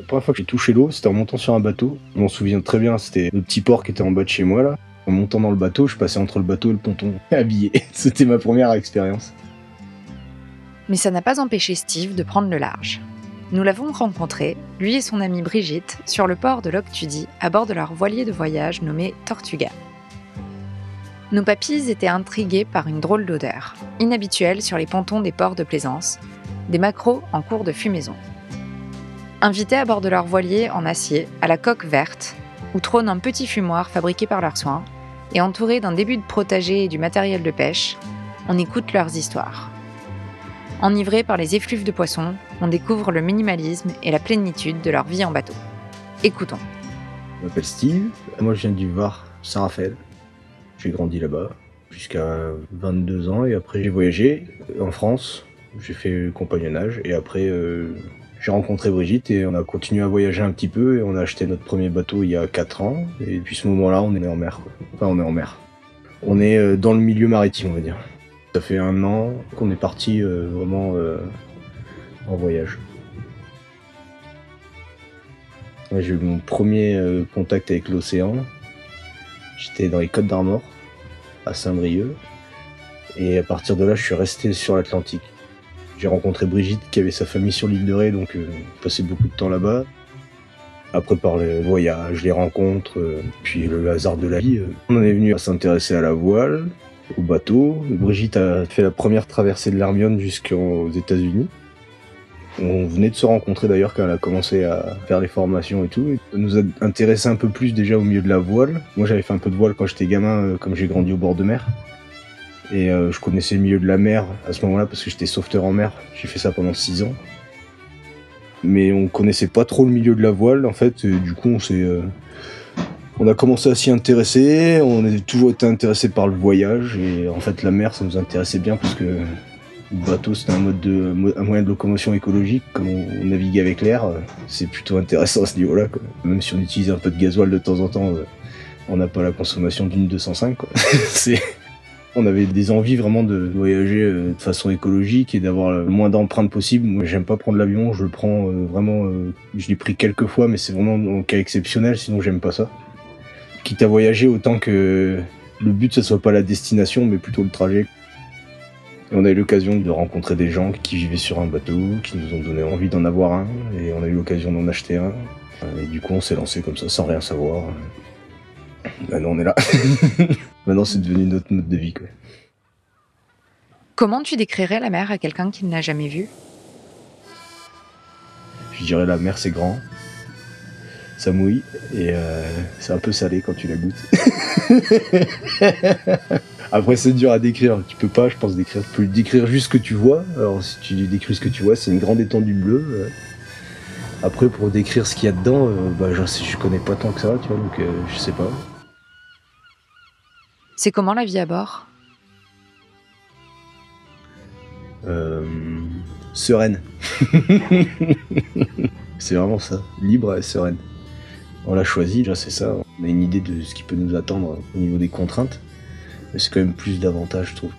La première fois que j'ai touché l'eau, c'était en montant sur un bateau. Je m'en souviens très bien, c'était le petit port qui était en bas de chez moi là. En montant dans le bateau, je passais entre le bateau et le ponton, habillé. C'était ma première expérience. Mais ça n'a pas empêché Steve de prendre le large. Nous l'avons rencontré, lui et son amie Brigitte, sur le port de Loctudie, à bord de leur voilier de voyage nommé Tortuga. Nos papilles étaient intrigués par une drôle d'odeur, inhabituelle sur les pontons des ports de plaisance, des maquereaux en cours de fumaison. Invités à bord de leur voilier en acier, à la coque verte, où trône un petit fumoir fabriqué par leurs soins, et entourés d'un début de protégé et du matériel de pêche, on écoute leurs histoires. Enivrés par les effluves de poissons, on découvre le minimalisme et la plénitude de leur vie en bateau. Écoutons. Je m'appelle Steve, moi je viens du Var, Saint-Raphaël. J'ai grandi là-bas jusqu'à 22 ans et après j'ai voyagé en France, j'ai fait compagnonnage et après euh, j'ai rencontré Brigitte et on a continué à voyager un petit peu et on a acheté notre premier bateau il y a 4 ans et depuis ce moment-là on est en mer. Enfin on est en mer. On est euh, dans le milieu maritime on va dire. Ça fait un an qu'on est parti euh, vraiment euh, en voyage. J'ai eu mon premier contact avec l'océan. J'étais dans les Côtes d'Armor, à Saint-Brieuc. Et à partir de là, je suis resté sur l'Atlantique. J'ai rencontré Brigitte qui avait sa famille sur l'île de Ré, donc euh, passé beaucoup de temps là-bas. Après, par les voyages, les rencontres, euh, puis le hasard de la vie, euh, on en est venu à s'intéresser à la voile, au bateau. Brigitte a fait la première traversée de l'Hermione jusqu'aux États-Unis. On venait de se rencontrer d'ailleurs quand elle a commencé à faire les formations et tout. Et ça nous a intéressé un peu plus déjà au milieu de la voile. Moi j'avais fait un peu de voile quand j'étais gamin, euh, comme j'ai grandi au bord de mer. Et euh, je connaissais le milieu de la mer à ce moment-là parce que j'étais sauveteur en mer. J'ai fait ça pendant 6 ans. Mais on connaissait pas trop le milieu de la voile en fait. Et du coup on s'est... euh, on a commencé à s'y intéresser, on a toujours été intéressé par le voyage et en fait la mer ça nous intéressait bien parce que le bateau c'était un mode de un moyen de locomotion écologique, comme on, navigue avec l'air, euh, c'est plutôt intéressant à ce niveau-là. Même si on utilise un peu de gasoil de temps en temps, on n'a pas la consommation d'une 205. Quoi. c'est on avait des envies vraiment de voyager euh, de façon écologique et d'avoir le moins d'empreintes possible. Moi, j'aime pas prendre l'avion, je le prends euh, vraiment. euh, je l'ai pris quelques fois, mais c'est vraiment en cas exceptionnel, sinon j'aime pas ça. Quitte à voyager, autant que le but ce soit pas la destination, mais plutôt le trajet. Et on a eu l'occasion de rencontrer des gens qui vivaient sur un bateau, qui nous ont donné envie d'en avoir un, et on a eu l'occasion d'en acheter un. Et du coup, on s'est lancé comme ça, sans rien savoir. Maintenant, on est là. Maintenant, c'est devenu notre mode de vie. Quoi. Comment tu décrirais la mer à quelqu'un qui ne l'a jamais vue? Je dirais la mer, c'est grand. Ça mouille et euh, c'est un peu salé quand tu la goûtes. Après, c'est dur à décrire. Tu peux pas, je pense, décrire. Tu peux décrire juste ce que tu vois. Alors, si tu décris ce que tu vois, c'est une grande étendue bleue. euh. Après, pour décrire ce qu'il y a dedans, euh, bah, je connais pas tant que ça, tu vois, donc euh, je sais pas. C'est comment la vie à bord? Euh, sereine. c'est vraiment ça. Libre et sereine. On l'a choisi, déjà c'est ça. On a une idée de ce qui peut nous attendre au niveau des contraintes. Mais c'est quand même plus d'avantages, je trouve.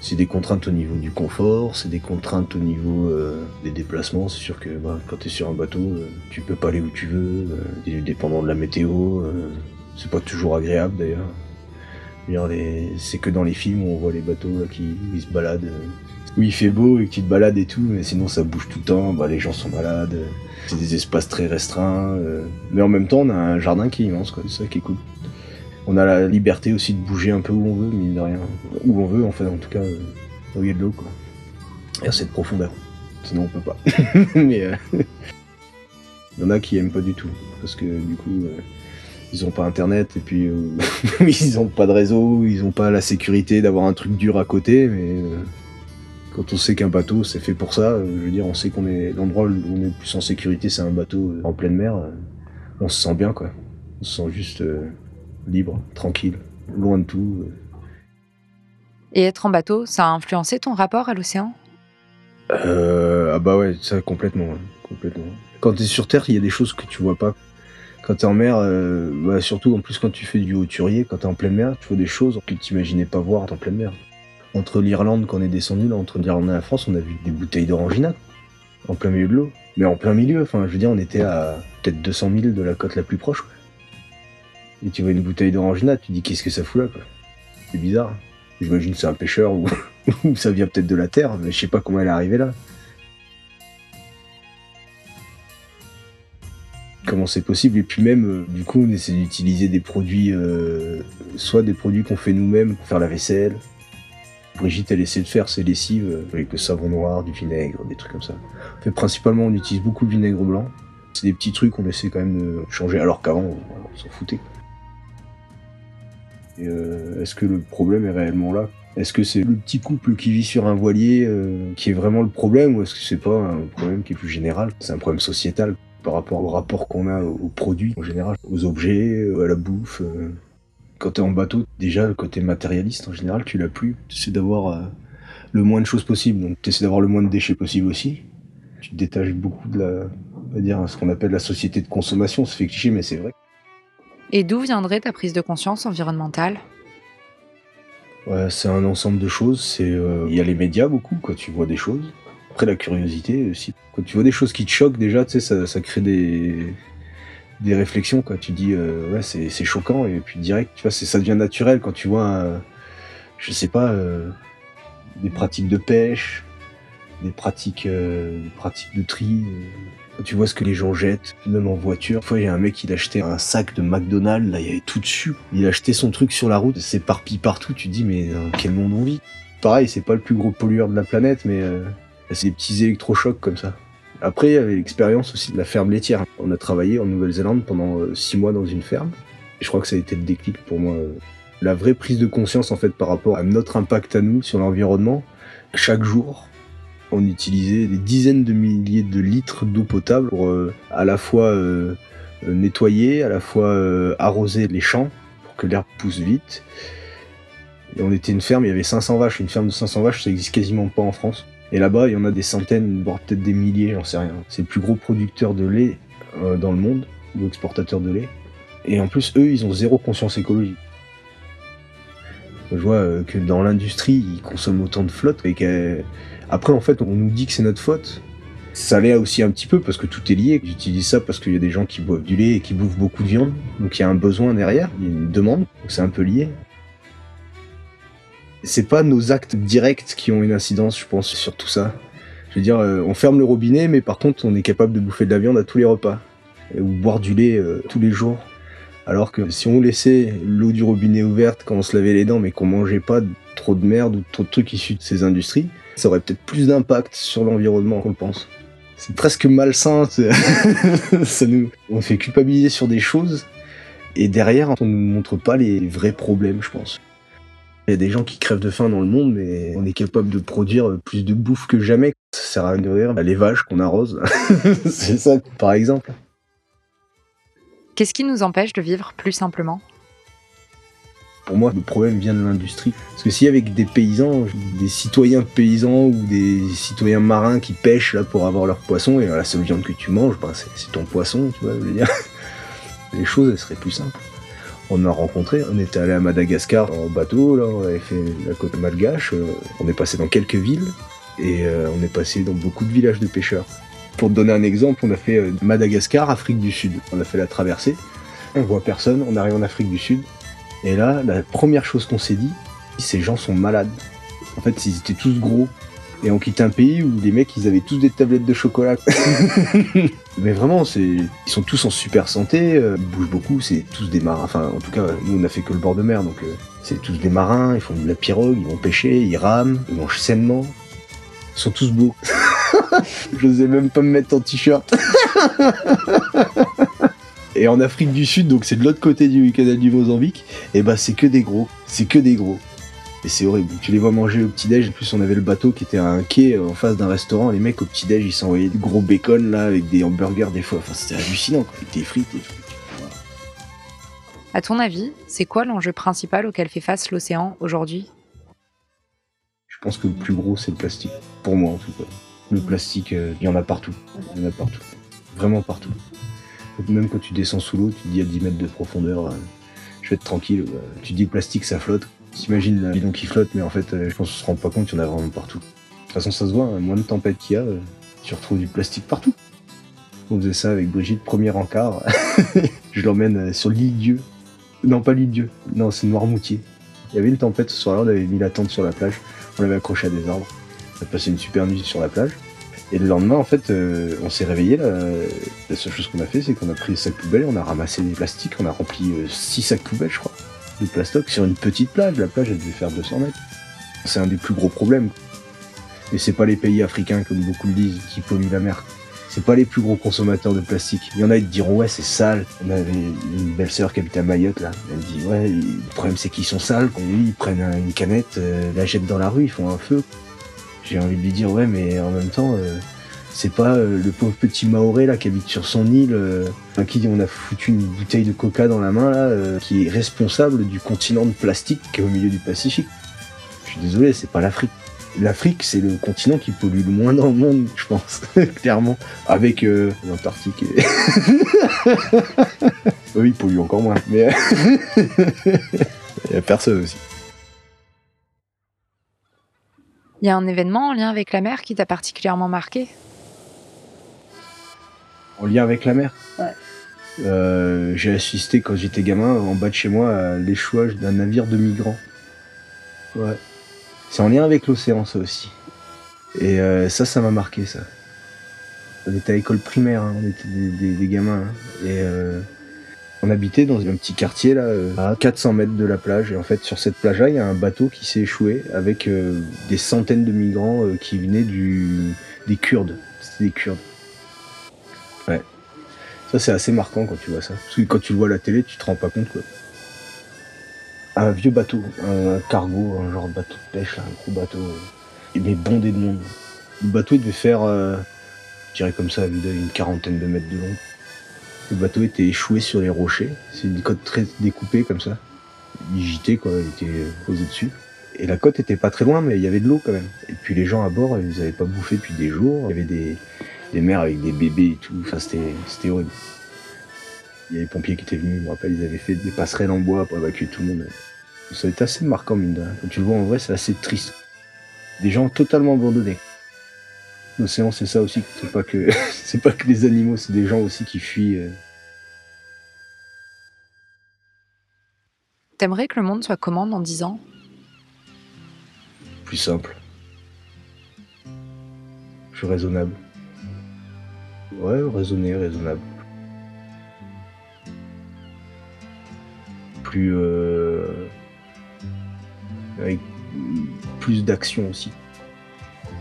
C'est des contraintes au niveau du confort, c'est des contraintes au niveau euh, des déplacements. C'est sûr que bah, quand tu es sur un bateau, euh, tu peux pas aller où tu veux, euh, dépendant de la météo. euh, c'est pas toujours agréable d'ailleurs. C'est que dans les films où on voit les bateaux là, qui ils se baladent. euh, où il fait beau et que tu te balades et tout, mais sinon ça bouge tout le temps, bah, les gens sont malades, euh, c'est des espaces très restreints, euh, mais en même temps on a un jardin qui est immense, c'est ça qui est cool. On a la liberté aussi de bouger un peu où on veut, mine de rien, où on veut, enfin en tout cas, euh, où il y a de l'eau, quoi. Et à cette profondeur, sinon on peut pas. mais euh, il y en a qui aiment pas du tout, parce que du coup... ils ont pas internet et puis euh, ils ont pas de réseau, ils ont pas la sécurité d'avoir un truc dur à côté, mais euh, quand on sait qu'un bateau c'est fait pour ça, euh, je veux dire, on sait qu'on est l'endroit où on est le plus en sécurité, c'est un bateau en pleine mer. on se sent bien, quoi. On se sent juste libre, tranquille, loin de tout. Et être en bateau, ça a influencé ton rapport à l'océan? Euh, ah bah ouais, ça complètement, ouais, complètement. Quand t'es sur terre, il y a des choses que tu vois pas. Quand t'es en mer, euh, bah surtout en plus quand tu fais du hauturier, quand t'es en pleine mer, tu vois des choses que t'imaginais pas voir en pleine mer. Entre l'Irlande, quand on est descendu, là, entre l'Irlande et la France, on a vu des bouteilles d'orangina. en plein milieu de l'eau. Mais en plein milieu, enfin, je veux dire, on était à peut-être 200 000 de la côte la plus proche. Et tu vois une bouteille d'orangina, tu dis qu'est-ce que ça fout là. C'est bizarre. J'imagine que c'est un pêcheur ou, ça vient peut-être de la terre, mais je sais pas comment elle est arrivée là. Comment c'est possible Et puis même, euh, du coup, on essaie d'utiliser des produits, euh, soit des produits qu'on fait nous-mêmes pour faire la vaisselle. Brigitte, elle essaie de faire ses lessives euh, avec le savon noir, du vinaigre, des trucs comme ça. En fait, principalement, on utilise beaucoup le vinaigre blanc. C'est des petits trucs qu'on essaie quand même de changer, alors qu'avant, on s'en foutait. Est-ce que le problème est réellement là? Est-ce que c'est le petit couple qui vit sur un voilier qui est vraiment le problème ou est-ce que c'est pas un problème qui est plus général? C'est un problème sociétal par rapport au rapport qu'on a aux produits en général, aux objets, à la bouffe. Euh. Quand t'es en bateau, déjà le côté matérialiste en général, tu l'as plus. Tu essaies d'avoir euh, le moins de choses possible, donc tu essaies d'avoir le moins de déchets possible aussi. Tu te détaches beaucoup de la, on va dire, ce qu'on appelle la société de consommation. Ça fait cliché, mais c'est vrai. Et d'où viendrait ta prise de conscience environnementale? Ouais, c'est un ensemble de choses. Euh, il y a les médias beaucoup, quand tu vois des choses. Après, la curiosité aussi. Quand tu vois des choses qui te choquent, déjà, tu sais, ça, crée des, des réflexions, quoi. Tu dis, euh, ouais, c'est, choquant, et puis direct, tu vois, ça devient naturel quand tu vois, je sais pas, euh, des pratiques de pêche, des pratiques, euh, des pratiques de tri. Quand tu vois ce que les gens jettent, même en voiture. Une fois, il y a un mec, il achetait un sac de McDonald's, là, il y avait tout dessus. Il a acheté son truc sur la route, c'est parpille partout. Tu dis, mais dans quel monde on vit? Pareil, c'est pas le plus gros pollueur de la planète, mais c'est des petits électrochocs comme ça. Après, il y avait l'expérience aussi de la ferme laitière. On a travaillé en Nouvelle-Zélande pendant euh, six mois dans une ferme. Je crois que ça a été le déclic pour moi. Euh, la vraie prise de conscience en fait par rapport à notre impact à nous sur l'environnement. Chaque jour, on utilisait des dizaines de milliers de litres d'eau potable pour euh, à la fois nettoyer, à la fois arroser les champs pour que l'herbe pousse vite. On était une ferme, il y avait 500 vaches. Une ferme de 500 vaches, ça existe quasiment pas en France. Et là-bas, il y en a des centaines, voire peut-être des milliers, j'en sais rien. C'est le plus gros producteur de lait euh, dans le monde, ou exportateur de lait. Et en plus, eux, ils ont zéro conscience écologique. Je vois euh, que dans l'industrie, ils consomment autant de flotte. Et qu'après, en fait, on nous dit que c'est notre faute. Ça l'est aussi un petit peu parce que tout est lié. J'utilise ça parce qu'il y a des gens qui boivent du lait et qui bouffent beaucoup de viande. Donc il y a un besoin derrière, il y a une demande. Donc c'est un peu lié c'est pas nos actes directs qui ont une incidence, je pense, sur tout ça. Je veux dire, euh, on ferme le robinet, mais par contre, on est capable de bouffer de la viande à tous les repas. Ou boire du lait euh, tous les jours. Alors que si on laissait l'eau du robinet ouverte quand on se lavait les dents, mais qu'on mangeait pas trop de merde ou trop de trucs issus de ces industries, ça aurait peut-être plus d'impact sur l'environnement qu'on le pense. C'est presque malsain. ça nous, on fait culpabiliser sur des choses, et derrière, on nous montre pas les vrais problèmes, je pense. Il y a des gens qui crèvent de faim dans le monde, mais on est capable de produire plus de bouffe que jamais. Ça sert à nourrir les vaches qu'on arrose. c'est ça, par exemple. Qu'est-ce qui nous empêche de vivre plus simplement? Pour moi, le problème vient de l'industrie. Parce que s'il y avait des paysans, des citoyens paysans ou des citoyens marins qui pêchent là pour avoir leur poisson, et la seule viande que tu manges, ben, c'est ton poisson, tu vois, je veux dire. Les choses, elles seraient plus simples on a rencontré. On était allé à Madagascar en bateau, là, on avait fait la côte malgache. Euh, on est passé dans quelques villes et euh, on est passé dans beaucoup de villages de pêcheurs. Pour te donner un exemple, on a fait euh, Madagascar, Afrique du Sud. On a fait la traversée. On voit personne, on arrive en Afrique du Sud. Et là, la première chose qu'on s'est dit, ces gens sont malades. En fait, ils étaient tous gros. Et on quitte un pays où les mecs, ils avaient tous des tablettes de chocolat. Mais vraiment, c'est, ils sont tous en super santé, euh, ils bougent beaucoup, c'est tous des marins. Enfin, en tout cas, nous, on a fait que le bord de mer, donc euh, c'est tous des marins, ils font de la pirogue, ils vont pêcher, ils rament, ils mangent sainement. Ils sont tous beaux. Je n'osais même pas me mettre en t-shirt. et en Afrique du Sud, donc c'est de l'autre côté du canal du Mozambique, et bah c'est que des gros. C'est que des gros. Et c'est horrible. Tu les vois manger au petit-déj. En plus, on avait le bateau qui était à un quai euh, en face d'un restaurant. Les mecs au petit-déj, ils s'envoyaient du gros bacon là avec des hamburgers des fois. Enfin, c'était hallucinant. Quoi. Avec des frites et tout. À ton avis, c'est quoi l'enjeu principal auquel fait face l'océan aujourd'hui? Je pense que le plus gros, c'est le plastique. Pour moi, en tout cas. Le plastique, euh, il y en a partout. Il y en a partout. Vraiment partout. Même quand tu descends sous l'eau, tu te dis à 10 mètres de profondeur, euh, je vais être tranquille. tu te dis le plastique, ça flotte. T'imagines la bidon qui flotte, mais en fait, euh, je pense qu'on se rend pas compte qu'il y en a vraiment partout. De toute façon, ça se voit, hein, moins de tempêtes qu'il y a, euh, tu retrouves du plastique partout. On faisait ça avec Brigitte, premier encart. je l'emmène sur l'île Dieu. Non, pas l'île Dieu. Non, c'est Noirmoutier. Il y avait une tempête ce soir-là, on avait mis la tente sur la plage. On l'avait accroché à des arbres. On a passé une super nuit sur la plage. Et le lendemain, en fait, euh, on s'est réveillé. La seule chose qu'on a fait, c'est qu'on a pris les sacs poubelles, on a ramassé des plastiques, on a rempli 6 sacs poubelles, je crois, de plastoc sur une petite plage. La plage, elle devait faire 200 mètres. C'est un des plus gros problèmes. Et c'est pas les pays africains, comme beaucoup le disent, qui polluent la mer. C'est pas les plus gros consommateurs de plastique. Il y en a qui diront ouais c'est sale. On avait une belle sœur qui habitait à Mayotte là. Elle dit ouais le problème c'est qu'ils sont sales. Ils prennent une canette, euh, la jettent dans la rue, ils font un feu. J'ai envie de lui dire ouais mais en même temps euh, c'est pas euh, le pauvre petit Maoré là qui habite sur son île à qui on a foutu une bouteille de coca dans la main là qui est responsable du continent de plastique qui est au milieu du Pacifique. Je suis désolé c'est pas l'Afrique l'Afrique, c'est le continent qui pollue le moins dans le monde, je pense, clairement, avec euh, l'Antarctique. Et... oui, il pollue encore moins, mais il y a personne aussi. Il y a un événement en lien avec la mer qui t'a particulièrement marqué? En lien avec la mer Ouais. Euh, j'ai assisté quand j'étais gamin en bas de chez moi à l'échouage d'un navire de migrants. Ouais. C'est en lien avec l'océan, ça aussi. Et euh, ça, ça m'a marqué, ça. On était à l'école primaire, hein, on était des, gamins. Hein. et euh, on habitait dans un petit quartier, là, à 400 mètres de la plage. Et en fait, sur cette plage-là, il y a un bateau qui s'est échoué avec des centaines de migrants qui venaient du, des Kurdes. C'était des Kurdes. Ça, c'est assez marquant quand tu vois ça. Parce que quand tu le vois à la télé, tu te rends pas compte, quoi un vieux bateau, un cargo, un genre de bateau de pêche, un gros bateau, euh, mais bondé de monde. Le bateau devait faire, euh, je dirais comme ça, une quarantaine de mètres de long. Le bateau était échoué sur les rochers, c'est une côte très découpée comme ça. Gitait quoi, il était posé dessus. Et la côte était pas très loin, mais il y avait de l'eau quand même. Et puis les gens à bord, ils avaient pas bouffé depuis des jours. Il y avait des, des mères avec des bébés et tout. Enfin, c'était horrible. Il y a les pompiers qui étaient venus, je me rappelle, ils avaient fait des passerelles en bois pour évacuer tout le monde. Ça a été assez marquant, mine de rien. Quand tu le vois en vrai, c'est assez triste. Des gens totalement abandonnés. L'océan, c'est ça aussi. C'est pas que, c'est pas que les animaux, c'est des gens aussi qui fuient. Euh. T'aimerais que le monde soit comment dans 10 ans? Plus simple. Plus raisonnable. Ouais, raisonné, raisonnable. plus euh, avec plus d'action aussi,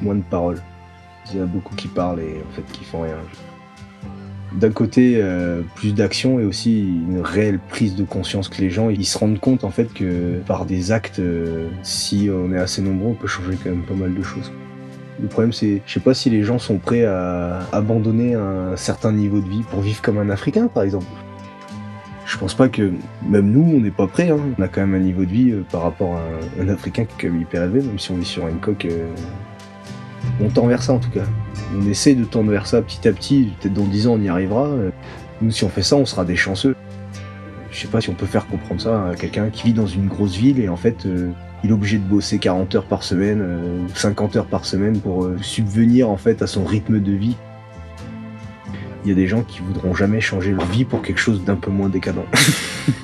moins de paroles. Il y en a beaucoup qui parlent et en fait qui font rien. D'un côté, euh, plus d'action et aussi une réelle prise de conscience que les gens ils se rendent compte en fait que par des actes, euh, si on est assez nombreux, on peut changer quand même pas mal de choses. Le problème, c'est, je sais pas si les gens sont prêts à abandonner un certain niveau de vie pour vivre comme un Africain, par exemple. Je pense pas que même nous, on n'est pas prêts. Hein. On a quand même un niveau de vie euh, par rapport à un, Africain qui est quand même hyper élevé, même si on vit sur une coque. Euh, on tend vers ça en tout cas. On essaie de tendre vers ça petit à petit. Peut-être dans 10 ans, on y arrivera. Nous, si on fait ça, on sera des chanceux. Je sais pas si on peut faire comprendre ça à quelqu'un qui vit dans une grosse ville et en fait, euh, il est obligé de bosser 40 heures par semaine, ou 50 heures par semaine pour subvenir en fait à son rythme de vie il y a des gens qui voudront jamais changer leur vie pour quelque chose d'un peu moins décadent.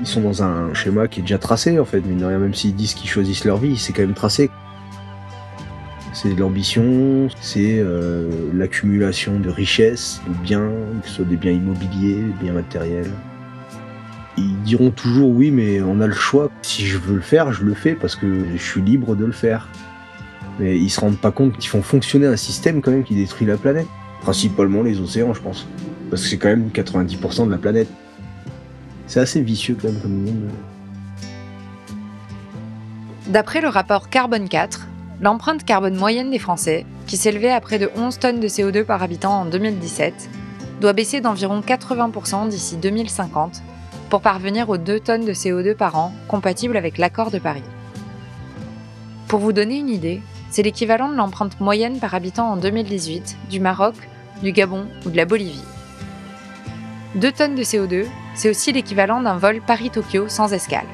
Ils sont dans un schéma qui est déjà tracé en fait, mais même s'ils disent qu'ils choisissent leur vie, c'est quand même tracé. C'est de l'ambition, c'est euh, l'accumulation de richesses, de biens, que ce soit des biens immobiliers, des biens matériels. Ils diront toujours oui, mais on a le choix. Si je veux le faire, je le fais parce que je suis libre de le faire. Mais ils se rendent pas compte qu'ils font fonctionner un système quand même qui détruit la planète. Principalement les océans, je pense. Parce que c'est quand même 90% de la planète. C'est assez vicieux quand même comme monde. D'après le rapport Carbone 4, l'empreinte carbone moyenne des Français, qui s'élevait à près de 11 tonnes de CO2 par habitant en 2017, doit baisser d'environ 80% d'ici 2050 pour parvenir aux 2 tonnes de CO2 par an compatibles avec l'accord de Paris. Pour vous donner une idée, c'est l'équivalent de l'empreinte moyenne par habitant en 2018 du Maroc, du Gabon ou de la Bolivie. 2 tonnes de CO2, c'est aussi l'équivalent d'un vol Paris-Tokyo sans escale.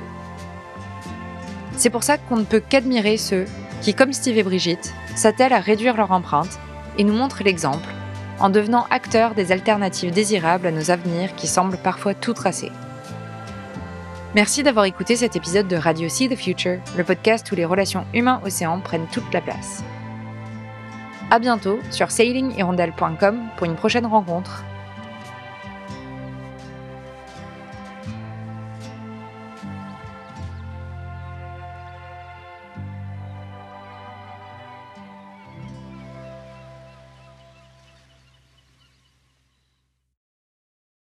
C'est pour ça qu'on ne peut qu'admirer ceux qui, comme Steve et Brigitte, s'attellent à réduire leur empreinte et nous montrent l'exemple en devenant acteurs des alternatives désirables à nos avenirs qui semblent parfois tout tracés. Merci d'avoir écouté cet épisode de Radio See the Future, le podcast où les relations humains-océans prennent toute la place. À bientôt sur sailinghirondelle.com pour une prochaine rencontre